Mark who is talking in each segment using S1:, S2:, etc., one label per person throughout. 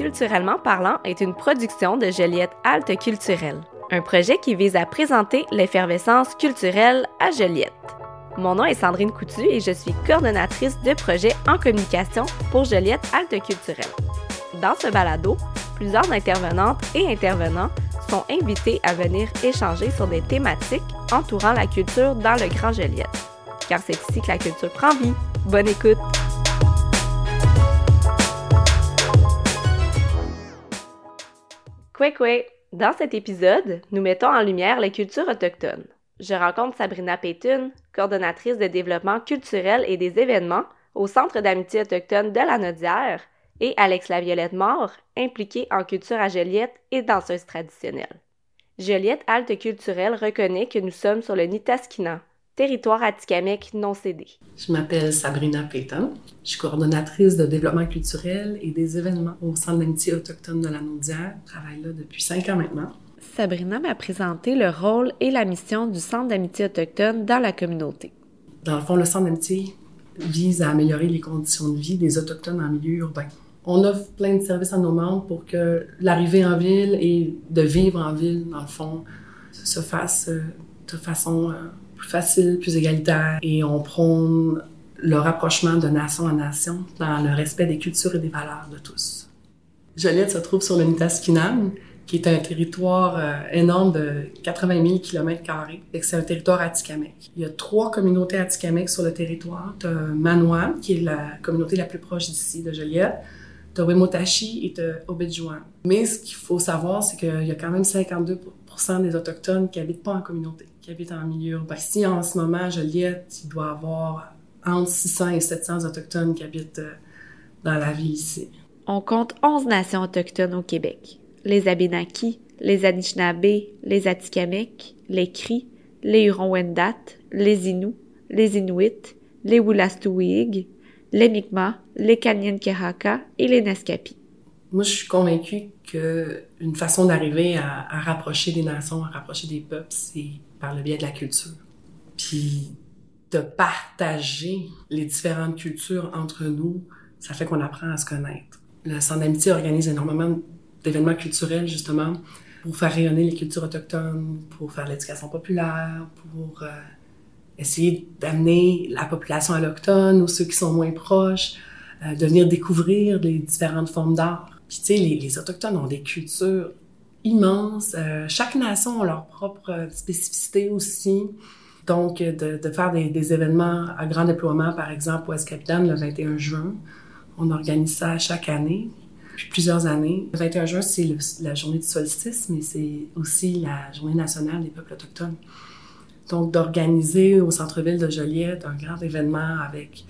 S1: Culturellement parlant est une production de Joliette Halte Culturelle, un projet qui vise à présenter l'effervescence culturelle à Joliette. Mon nom est Sandrine Coutu et je suis coordonnatrice de projet en communication pour Joliette Halte Culturelle. Dans ce balado, plusieurs intervenantes et intervenants sont invités à venir échanger sur des thématiques entourant la culture dans le Grand Joliette. Car c'est ici que la culture prend vie. Bonne écoute! Kwekwe! Dans cet épisode, nous mettons en lumière les cultures autochtones. Je rencontre Sabrina Payton, coordonnatrice de développement culturel et des événements au Centre d'amitié autochtone de la Nodière, et Alex Laviolette Mort, impliquée en culture à Joliette et danseuse traditionnelle. Joliette Halte Culturelle reconnaît que nous sommes sur le Nitaskinan, territoire atikamekw non cédé.
S2: Je m'appelle Sabrina Payton. Je suis coordonnatrice de développement culturel et des événements au Centre d'amitié autochtone de la Naudière. Je travaille là depuis cinq ans maintenant.
S1: Sabrina m'a présenté le rôle et la mission du Centre d'amitié autochtone dans la communauté.
S2: Dans le fond, le Centre d'amitié vise à améliorer les conditions de vie des Autochtones en milieu urbain. On offre plein de services à nos membres pour que l'arrivée en ville et de vivre en ville, dans le fond, se fasse de façon euh, plus facile, plus égalitaire. Et on prône le rapprochement de nation en nation dans le respect des cultures et des valeurs de tous. Joliette se trouve sur le Nitaskinan, qui est un territoire euh, énorme de 80 000 km C'est un territoire atikamekw. Il y a trois communautés atikamekw sur le territoire. Tu Manoa, qui est la communauté la plus proche d'ici, de Joliette. Tu Wemotashi et tu Obidjouan. Mais ce qu'il faut savoir, c'est qu'il y a quand même 52% des Autochtones qui habitent pas en communauté, qui habitent en milieu urbain. Ici, en ce moment, Joliette, il doit y avoir entre 600 et 700 Autochtones qui habitent euh, dans la ville ici.
S1: On compte 11 nations autochtones au Québec. Les Abénakis, les Anishinaabe, les Atikamekw, les Cris, les Huron-Wendat, les Inuits, les Inuits, les Wolastoqiyik, les Mi'kmaq, les Kalnien'Keraka et les Naskapi.
S2: Moi, je suis convaincue qu'une façon d'arriver à, rapprocher des nations, à rapprocher des peuples, c'est par le biais de la culture. Puis de partager les différentes cultures entre nous, ça fait qu'on apprend à se connaître. Le Centre d'amitié organise énormément d'événements culturels, justement, pour faire rayonner les cultures autochtones, pour faire l'éducation populaire, pour euh, essayer d'amener la population alloctone ou ceux qui sont moins proches, euh, de venir découvrir les différentes formes d'art. Puis, tu sais, les, Autochtones ont des cultures immenses. Euh, chaque nation a leur propre spécificité aussi. Donc, de, de faire des, événements à grand déploiement, par exemple, au Escapitan, le 21 juin. On organise ça chaque année, plusieurs années. Le 21 juin, c'est la journée du solstice, mais c'est aussi la journée nationale des peuples autochtones. Donc, d'organiser au centre-ville de Joliette un grand événement avec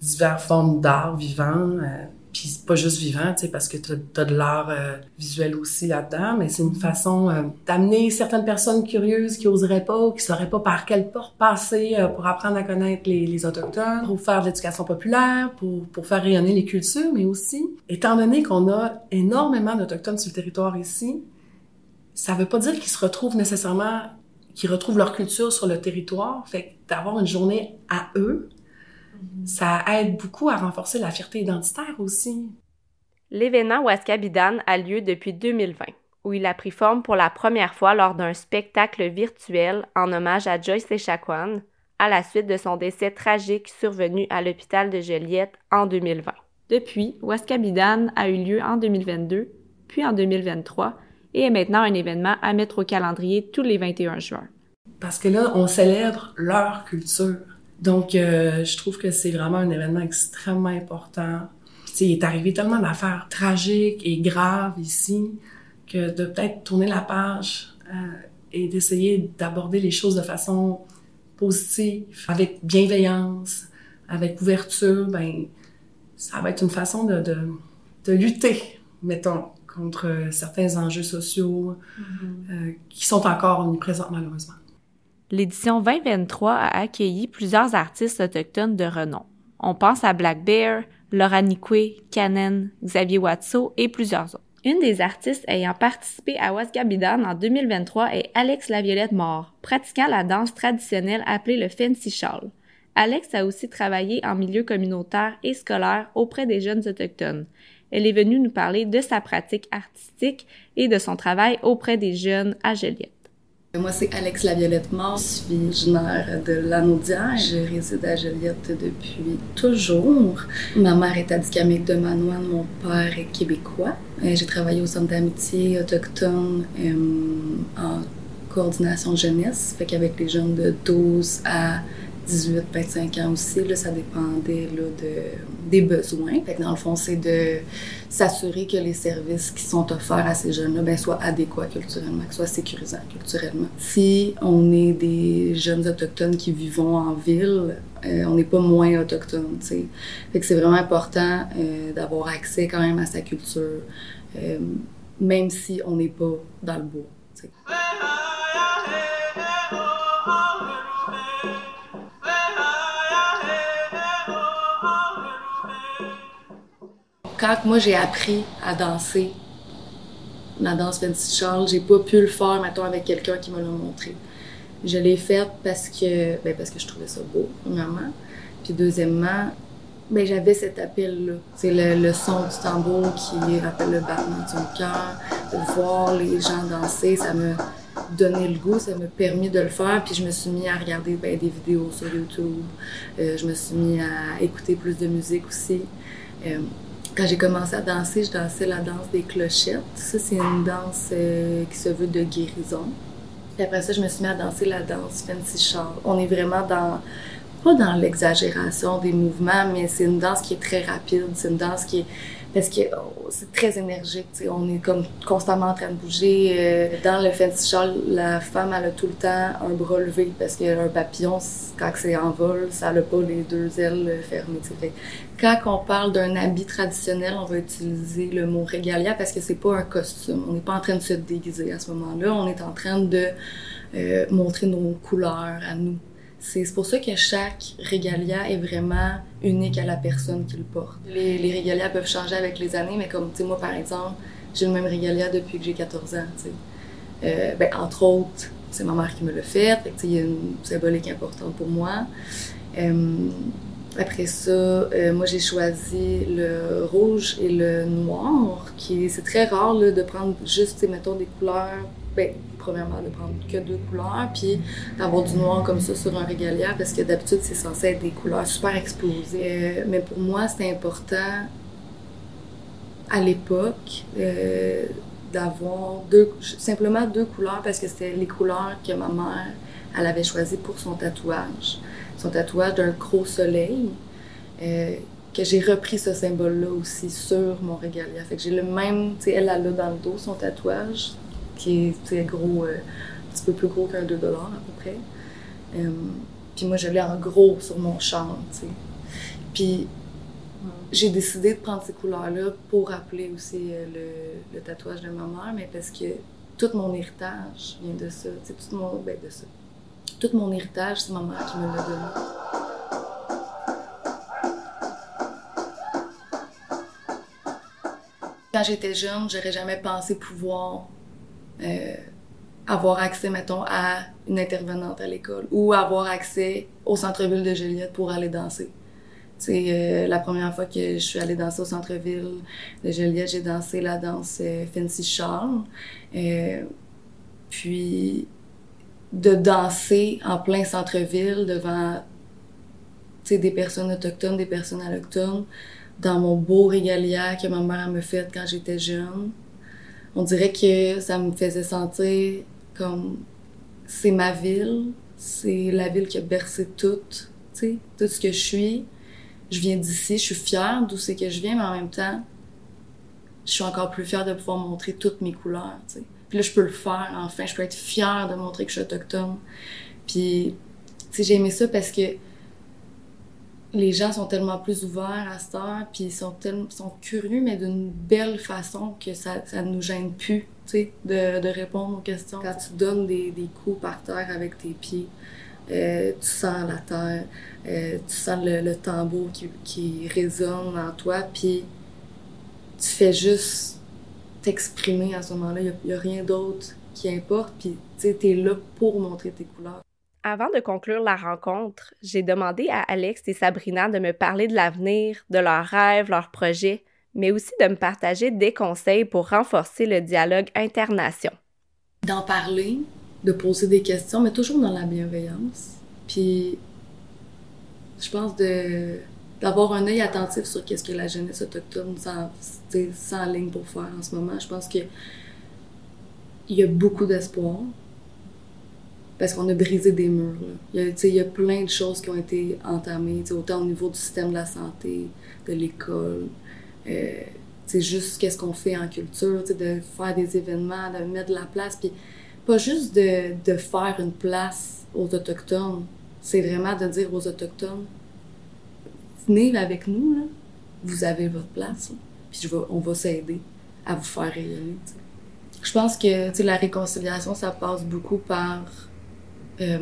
S2: diverses formes d'art vivant, euh, puis pas juste vivant, tu sais, parce que tu as, de l'art euh, visuel aussi là-dedans, mais c'est une façon euh, d'amener certaines personnes curieuses qui oseraient pas ou qui sauraient pas par quelle porte passer euh, pour apprendre à connaître les, les, Autochtones, pour faire de l'éducation populaire, pour, pour faire rayonner les cultures, mais aussi, étant donné qu'on a énormément d'Autochtones sur le territoire ici, ça veut pas dire qu'ils se retrouvent nécessairement, qu'ils retrouvent leur culture sur le territoire, fait d'avoir une journée à eux, ça aide beaucoup à renforcer la fierté identitaire aussi.
S1: L'événement Waskabidan a lieu depuis 2020, où il a pris forme pour la première fois lors d'un spectacle virtuel en hommage à Joyce Echaquan, à la suite de son décès tragique survenu à l'hôpital de Joliette en 2020. Depuis, Waskabidan a eu lieu en 2022, puis en 2023, et est maintenant un événement à mettre au calendrier tous les 21 juin.
S2: Parce que là, on célèbre leur culture donc, euh, je trouve que c'est vraiment un événement extrêmement important. Il est arrivé tellement d'affaires tragiques et graves ici que de peut-être tourner la page euh, et d'essayer d'aborder les choses de façon positive, avec bienveillance, avec ouverture, ben ça va être une façon de, de, de lutter, mettons, contre certains enjeux sociaux mm-hmm. euh, qui sont encore omniprésents malheureusement.
S1: L'édition 2023 a accueilli plusieurs artistes autochtones de renom. On pense à Black Bear, Laura Nikwe, Canen, Xavier Watso et plusieurs autres. Une des artistes ayant participé à Wasgabidan en 2023 est Alex Laviolette Mort, pratiquant la danse traditionnelle appelée le fancy shawl. Alex a aussi travaillé en milieu communautaire et scolaire auprès des jeunes autochtones. elle est venue nous parler de sa pratique artistique et de son travail auprès des jeunes à Joliette.
S3: Moi, c'est Alex Laviolette Mort. Je suis originaire de Lanaudière. Je réside à Joliette depuis toujours. Ma mère est abdicamique de Manoine, mon père est québécois. Euh, j'ai travaillé au centre d'amitié autochtone euh, en coordination jeunesse, fait qu'avec les jeunes de 12 à 18, 25 ans aussi, là, ça dépendait là, de, des besoins. Fait que dans le fond, c'est de s'assurer que les services qui sont offerts à ces jeunes-là ben, soient adéquats culturellement, que soient sécurisants culturellement. Si on est des jeunes autochtones qui vivons en ville, euh, on n'est pas moins sais. Fait que c'est vraiment important euh, d'avoir accès quand même à sa culture, euh, même si on n'est pas dans le bois, quand moi j'ai appris à danser la danse Fancy Charles, j'ai pas pu le faire, mettons, avec quelqu'un qui me l'a montré. Je l'ai faite parce que, ben, parce que je trouvais ça beau, premièrement. Puis deuxièmement, ben, j'avais cet appel-là. C'est le, son du tambour qui rappelle le battement de son cœur. Voir les gens danser, ça me donnait le goût, ça m'a permis de le faire. Puis je me suis mis à regarder ben, des vidéos sur YouTube. Euh, je me suis mis à écouter plus de musique aussi. Euh, quand j'ai commencé à danser, je dansais la danse des clochettes. Ça, c'est une danse euh, qui se veut de guérison. Puis après ça, je me suis mis à danser la danse Fancy Shawl. On est vraiment dans, pas dans l'exagération des mouvements, mais c'est une danse qui est très rapide. C'est une danse qui est parce que oh, c'est très énergique. On est comme constamment en train de bouger. Euh, dans le fancy la femme elle a tout le temps un bras levé parce qu'un papillon, quand c'est en vol, ça n'a pas les deux ailes fermées. Fait, quand on parle d'un habit traditionnel, on va utiliser le mot régalia parce que c'est pas un costume. On n'est pas en train de se déguiser à ce moment-là. On est en train de euh, montrer nos couleurs à nous. C'est pour ça que chaque régalia est vraiment unique à la personne qui le porte. Les, les peuvent changer avec les années, mais comme, tu sais, moi, par exemple, j'ai le même régalia depuis que j'ai 14 ans. Euh, ben, entre autres, c'est ma mère qui me l'a fait, fait il y a une symbolique importante pour moi. Euh, après ça, euh, moi j'ai choisi le rouge et le noir, qui c'est très rare de prendre juste, mettons, des couleurs ben, premièrement, de prendre que deux couleurs, puis d'avoir du noir comme ça sur un régalia, parce que d'habitude, c'est censé être des couleurs super explosées. Euh, mais pour moi, c'était important, à l'époque, euh, d'avoir deux, simplement deux couleurs, parce que c'était les couleurs que ma mère, elle avait choisies pour son tatouage. Son tatouage d'un gros soleil. Euh, que j'ai repris ce symbole-là aussi sur mon régalia. Fait que j'ai le même, tu sais, elle a là dans le dos son tatouage, qui est gros, euh, un petit peu plus gros qu'un 2 à peu près. Euh, puis moi, je l'ai en gros sur mon champ. Puis j'ai décidé de prendre ces couleurs-là pour rappeler aussi euh, le, le, tatouage de ma mère, mais parce que tout mon héritage vient de ça, tu sais, tout mon, ben de ça. Tout mon héritage, c'est ma mère qui me l'a donné. Quand j'étais jeune, j'aurais jamais pensé pouvoir euh, avoir accès, mettons, à une intervenante à l'école ou avoir accès au centre-ville de Joliette pour aller danser. C'est euh, la première fois que je suis allée danser au centre-ville de Joliette, j'ai dansé la danse euh, Fancy Charles. Euh, puis de danser en plein centre-ville devant des personnes autochtones, des personnes allochtones, dans mon beau régalia que ma mère me fait quand j'étais jeune on dirait que ça me faisait sentir comme c'est ma ville, c'est la ville qui a bercé tout, tu sais, tout ce que je suis. Je viens d'ici, je suis fière d'où c'est que je viens, mais en même temps, je suis encore plus fière de pouvoir montrer toutes mes couleurs, tu sais. Puis là, je peux le faire, enfin, je peux être fière de montrer que je suis autochtone. Puis, tu sais, j'ai aimé ça parce que les gens sont tellement plus ouverts à heure, puis ils sont, tellement, curieux, mais d'une belle façon que ça ne nous gêne plus, de, de, répondre aux questions. Quand tu donnes des, des coups par terre avec tes pieds, euh, tu sens la terre, euh, tu sens le, tambour qui, qui, résonne en toi, puis tu fais juste t'exprimer à ce moment-là. Il n'y a, a, rien d'autre qui importe, puis tu es là pour montrer tes couleurs.
S1: Avant de conclure la rencontre, j'ai demandé à Alex et Sabrina de me parler de l'avenir, de leurs rêves, leurs projets, mais aussi de me partager des conseils pour renforcer le dialogue internation.
S3: D'en parler, de poser des questions, mais toujours dans la bienveillance. Puis, je pense d'avoir un œil attentif sur qu'est-ce que la jeunesse autochtone sans, ligne pour faire en ce moment. Je pense que il y a beaucoup d'espoir parce qu'on a brisé des murs. Il, y a, il y a plein de choses qui ont été entamées, autant au niveau du système de la santé, de l'école. euh, juste qu'est-ce qu'on fait en culture, de faire des événements, de mettre de la place. Puis pas juste de, de faire une place aux Autochtones, c'est vraiment de dire aux Autochtones, venez avec nous, là. vous avez votre place, puis on va s'aider à vous faire rayonner. Je pense que la réconciliation, ça passe beaucoup par euh,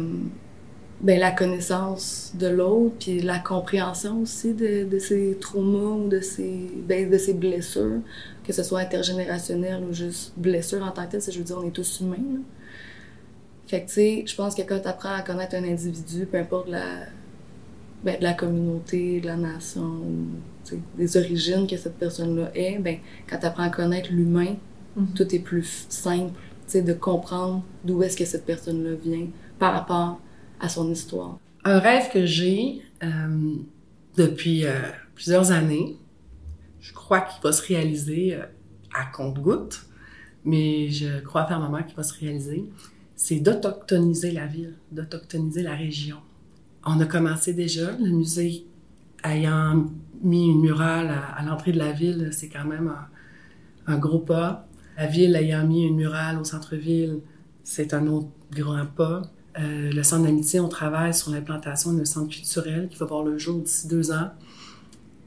S3: ben, la connaissance de l'autre, puis la compréhension aussi de, de ses traumas ou de ses, ben, de ses blessures, que ce soit intergénérationnel ou juste blessure en tant que telle, je veux dire, on est tous humains. Fait que, tu sais, je pense que quand tu apprends à connaître un individu, peu importe la, ben, la communauté, de la nation, des origines que cette personne-là est, ben, quand tu apprends à connaître l'humain, mm-hmm. tout est plus simple, de comprendre d'où est-ce que cette personne-là vient, par rapport à son histoire?
S2: Un rêve que j'ai euh, depuis euh, plusieurs années, je crois qu'il va se réaliser euh, à compte-goutte, mais je crois fermement qu'il va se réaliser, c'est d'autochtoniser la ville, d'autochtoniser la région. On a commencé déjà, le musée ayant mis une murale à, l'entrée de la ville, c'est quand même un, un, gros pas. La ville ayant mis une murale au centre-ville, c'est un autre grand pas. Euh, le Centre d'amitié, on travaille sur l'implantation d'un centre culturel qui va voir le jour d'ici deux ans.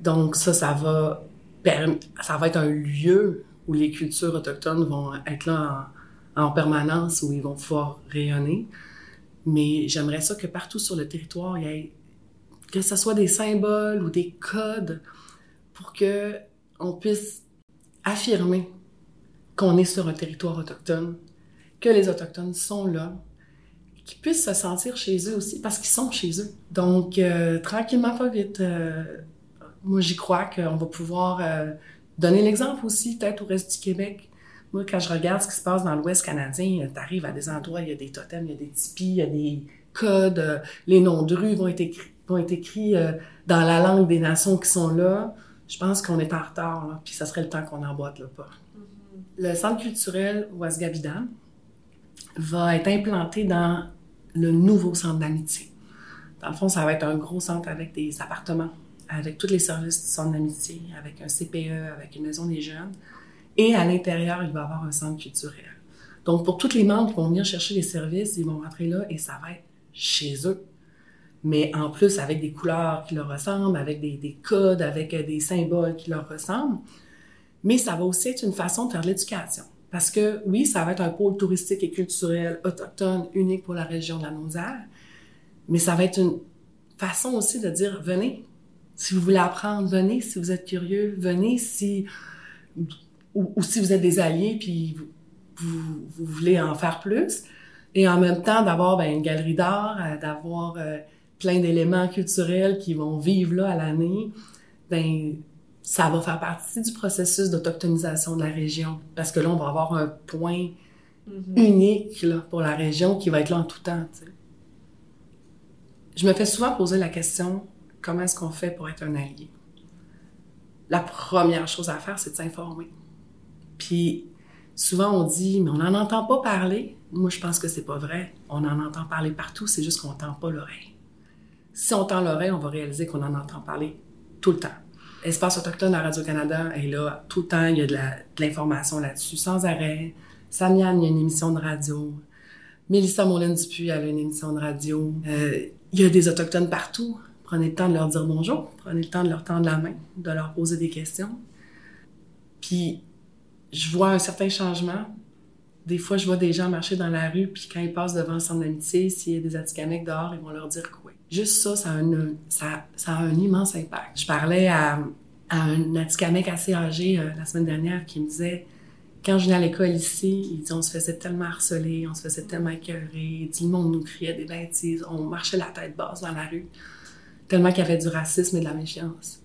S2: Donc ça, ça va, être un lieu où les cultures autochtones vont être là en, permanence, où ils vont pouvoir rayonner. Mais j'aimerais ça que partout sur le territoire, il y ait, que ce soit des symboles ou des codes pour que on puisse affirmer qu'on est sur un territoire autochtone, que les autochtones sont là, qu'ils puissent se sentir chez eux aussi, parce qu'ils sont chez eux. Donc, euh, tranquillement, pas vite, euh, moi, j'y crois qu'on va pouvoir euh, donner l'exemple aussi, peut-être au reste du Québec. Moi, quand je regarde ce qui se passe dans l'Ouest canadien, tu arrives à des endroits, il y a des totems, il y a des tipis, il y a des codes, les noms de rues vont être écrits, vont être écrits dans la langue des nations qui sont là. Je pense qu'on est en retard, là, puis ça serait le temps qu'on emboîte le pas. Mm-hmm. Le centre culturel Ouasgabidan va être implanté dans le nouveau centre d'amitié. Dans le fond, ça va être un gros centre avec des appartements, avec tous les services du centre d'amitié, avec un CPE, avec une maison des jeunes. Et à l'intérieur, il va y avoir un centre culturel. Donc, pour tous les membres qui vont venir chercher les services, ils vont rentrer là et ça va être chez eux. Mais en plus, avec des couleurs qui leur ressemblent, avec des, des codes, avec des symboles qui leur ressemblent. Mais ça va aussi être une façon de faire l'éducation. Parce que oui, ça va être un pôle touristique et culturel autochtone unique pour la région de la Naudière, mais ça va être une façon aussi de dire venez. Si vous voulez apprendre, venez. Si vous êtes curieux, venez. Si ou, si vous êtes des alliés puis vous, voulez en faire plus. Et en même temps, d'avoir ben, une galerie d'art, euh, d'avoir euh, plein d'éléments culturels qui vont vivre là à l'année, ben ça va faire partie du processus d'autochtonisation de la région. Parce que là, on va avoir un point mm-hmm. unique là, pour la région qui va être là en tout temps. Je me fais souvent poser la question comment est-ce qu'on fait pour être un allié? La première chose à faire, c'est de s'informer. Puis souvent on dit, mais on n'en entend pas parler. Moi, je pense que c'est pas vrai. On en entend parler partout, c'est juste qu'on tend pas l'oreille. Si on tend l'oreille, on va réaliser qu'on en entend parler tout le temps. Espace autochtone à Radio-Canada est là tout le temps. Il y a de l'information là-dessus sans arrêt. Samian, il y a une émission de radio. Mélissa Moulin-Dupuis, a une émission de radio. Euh, il y a des Autochtones partout. Prenez le temps de leur dire bonjour. Prenez le temps de leur tendre la main, de leur poser des questions. Puis, je vois un certain changement. Des fois, je vois des gens marcher dans la rue, puis quand ils passent devant le centre d'amitié, s'il y a des Atikamekw dehors, ils vont leur dire quoi? Juste ça, ça a, ça, ça a un immense impact. Je parlais à, à un Atikamekw assez âgé euh, la semaine dernière qui me disait quand je venais à l'école ici, il dit on se faisait tellement harceler, on se faisait tellement écœurer, il dit le monde nous criait des bêtises, on marchait la tête basse dans la rue, tellement qu'il y avait du racisme et de la méfiance.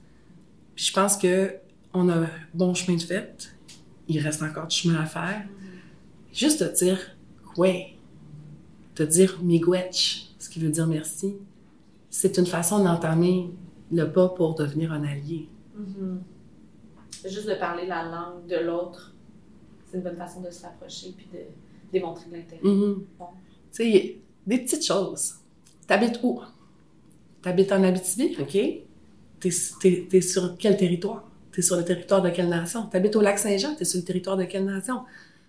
S2: Puis je pense que on a bon chemin de fait. Il reste encore du chemin à faire. Juste te dire, ouais, te dire miigwech, ce qui veut dire merci, c'est une façon d'entamer le pas pour devenir un allié.
S1: Juste de parler la langue de l'autre, c'est une bonne façon de se rapprocher puis de démontrer de l'intérêt.
S2: Mhm.
S1: Bon.
S2: Tu sais, des petites choses. T'habites où? T'habites en Abitibi, OK? T'es sur quel territoire? T'es sur le territoire de quelle nation? T'habites au lac Saint-Jean, t'es sur le territoire de quelle nation?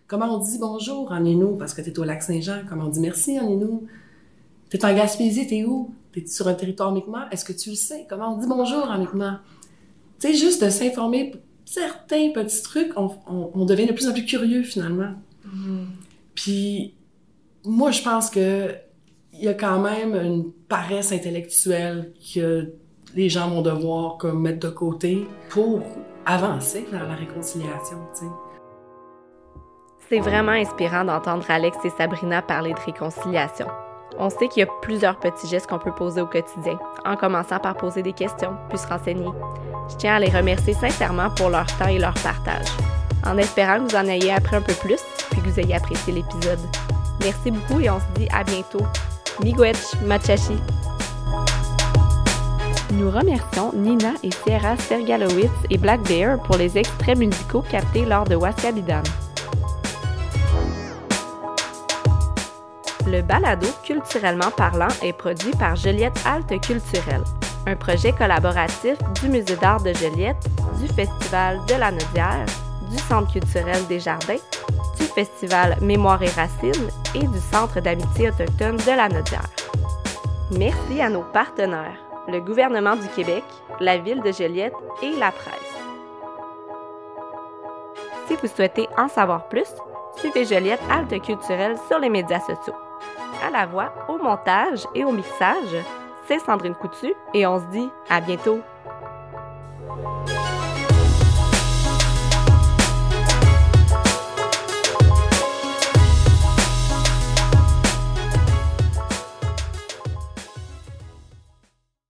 S2: Comment on dit bonjour en Inou parce que t'es au lac Saint-Jean? Comment on dit merci en Inou? T'es en Gaspésie, t'es où? T'es sur un territoire Mi'kmaq? Est-ce que tu le sais? Comment on dit bonjour en Mi'kmaq? Tu sais, juste de s'informer pour certains petits trucs, on, on, on devient de plus en plus curieux finalement. Puis moi, je pense que il y a quand même une paresse intellectuelle que les gens vont devoir comme mettre de côté pour avancer vers la réconciliation.
S1: C'est vraiment inspirant d'entendre Alex et Sabrina parler de réconciliation. On sait qu'il y a plusieurs petits gestes qu'on peut poser au quotidien, en commençant par poser des questions, puis se renseigner. Je tiens à les remercier sincèrement pour leur temps et leur partage, en espérant que vous en ayez appris un peu plus, puis que vous ayez apprécié l'épisode. Merci beaucoup et on se dit à bientôt. Miigwech Machashi. Nous remercions Nina et Sierra Sergalowitz et Black Bear pour les extraits musicaux captés lors de Waskabidan. Le balado Culturellement parlant est produit par Joliette Halte Culturelle, un projet collaboratif du Musée d'art de Joliette, du Festival de la Nodière, du Centre culturel des Jardins, du Festival Mémoire et Racines et du Centre d'amitié autochtone de la Nodière. Merci à nos partenaires, le gouvernement du Québec, la ville de Joliette et la presse. Si vous souhaitez en savoir plus, suivez Joliette Halte Culturelle sur les médias sociaux. À la voix, au montage et au mixage, c'est Sandrine Coutu et on se dit à bientôt.